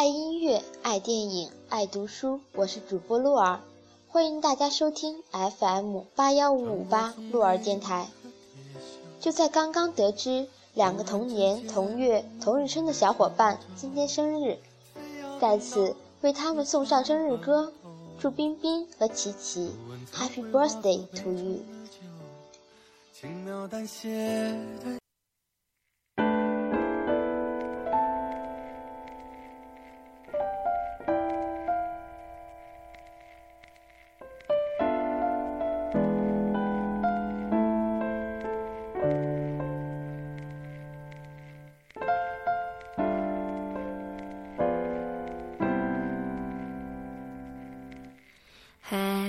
爱音乐，爱电影，爱读书。我是主播鹿儿，欢迎大家收听 FM 八幺五五八鹿儿电台。就在刚刚得知两个同年同月同日生的小伙伴今天生日，在此为他们送上生日歌，祝冰冰和琪琪 Happy Birthday to you。